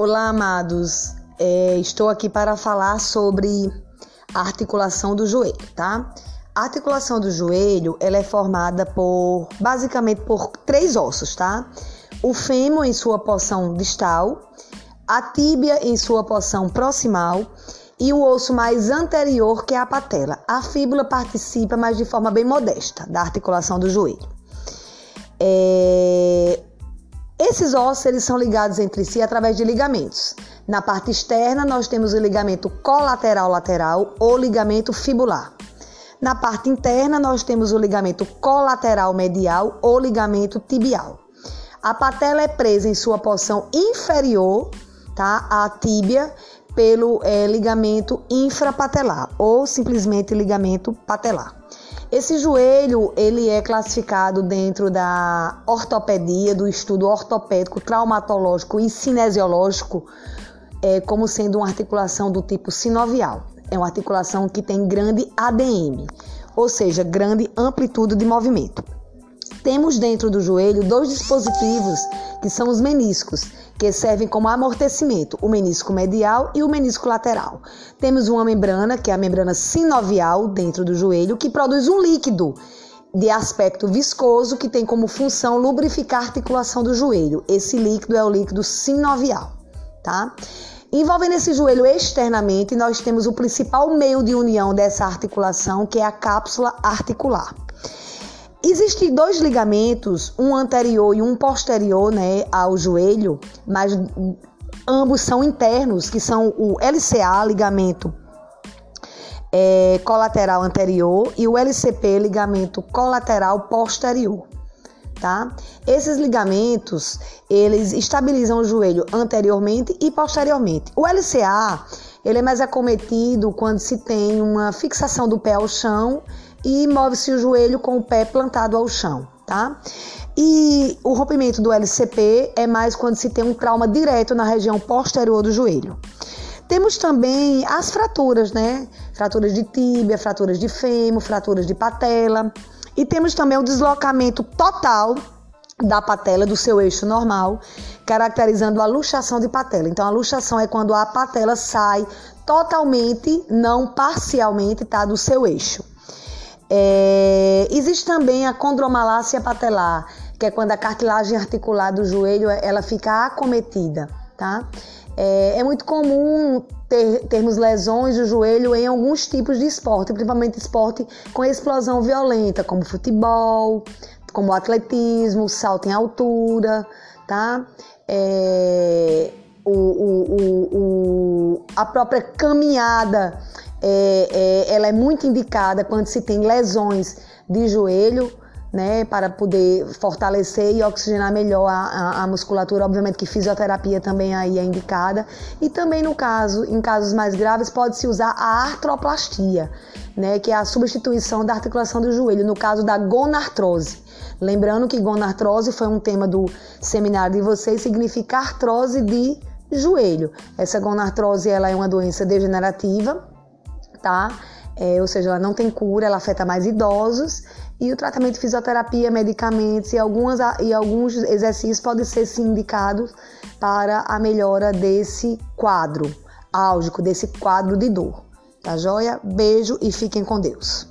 Olá, amados. É, estou aqui para falar sobre a articulação do joelho, tá? A articulação do joelho ela é formada por basicamente por três ossos, tá? O fêmur em sua porção distal, a tíbia em sua porção proximal e o osso mais anterior que é a patela. A fíbula participa, mas de forma bem modesta, da articulação do joelho. É, esses ossos eles são ligados entre si através de ligamentos. Na parte externa, nós temos o ligamento colateral lateral ou ligamento fibular. Na parte interna, nós temos o ligamento colateral medial ou ligamento tibial. A patela é presa em sua porção inferior, tá? A tíbia pelo é, ligamento infrapatelar ou simplesmente ligamento patelar. Esse joelho, ele é classificado dentro da ortopedia, do estudo ortopédico, traumatológico e cinesiológico, é, como sendo uma articulação do tipo sinovial. É uma articulação que tem grande ADM, ou seja, grande amplitude de movimento. Temos dentro do joelho dois dispositivos que são os meniscos, que servem como amortecimento, o menisco medial e o menisco lateral. Temos uma membrana, que é a membrana sinovial dentro do joelho, que produz um líquido de aspecto viscoso que tem como função lubrificar a articulação do joelho. Esse líquido é o líquido sinovial, tá? Envolvendo esse joelho externamente, nós temos o principal meio de união dessa articulação, que é a cápsula articular. Existem dois ligamentos, um anterior e um posterior, né, ao joelho, mas ambos são internos, que são o LCA, ligamento é, colateral anterior, e o LCP, ligamento colateral posterior. Tá? Esses ligamentos, eles estabilizam o joelho anteriormente e posteriormente. O LCA, ele é mais acometido quando se tem uma fixação do pé ao chão e move-se o joelho com o pé plantado ao chão, tá? E o rompimento do LCP é mais quando se tem um trauma direto na região posterior do joelho. Temos também as fraturas, né? Fraturas de tíbia, fraturas de fêmur, fraturas de patela. E temos também o deslocamento total da patela do seu eixo normal, caracterizando a luxação de patela. Então, a luxação é quando a patela sai totalmente, não parcialmente, tá, do seu eixo. É, existe também a condromalácia patelar, que é quando a cartilagem articular do joelho ela fica acometida, tá? É, é muito comum ter, termos lesões do joelho em alguns tipos de esporte, principalmente esporte com explosão violenta, como futebol, como atletismo, salto em altura, tá? É, o, o, o, a própria caminhada é, é, ela é muito indicada quando se tem lesões de joelho, né, para poder fortalecer e oxigenar melhor a, a, a, musculatura. Obviamente que fisioterapia também aí é indicada. E também no caso, em casos mais graves, pode-se usar a artroplastia, né, que é a substituição da articulação do joelho, no caso da gonartrose. Lembrando que gonartrose foi um tema do seminário de vocês, significa artrose de joelho. Essa gonartrose ela é uma doença degenerativa tá? É, ou seja, ela não tem cura, ela afeta mais idosos e o tratamento de fisioterapia, medicamentos e, algumas, e alguns exercícios podem ser sim, indicados para a melhora desse quadro álgico, desse quadro de dor. Tá joia? Beijo e fiquem com Deus.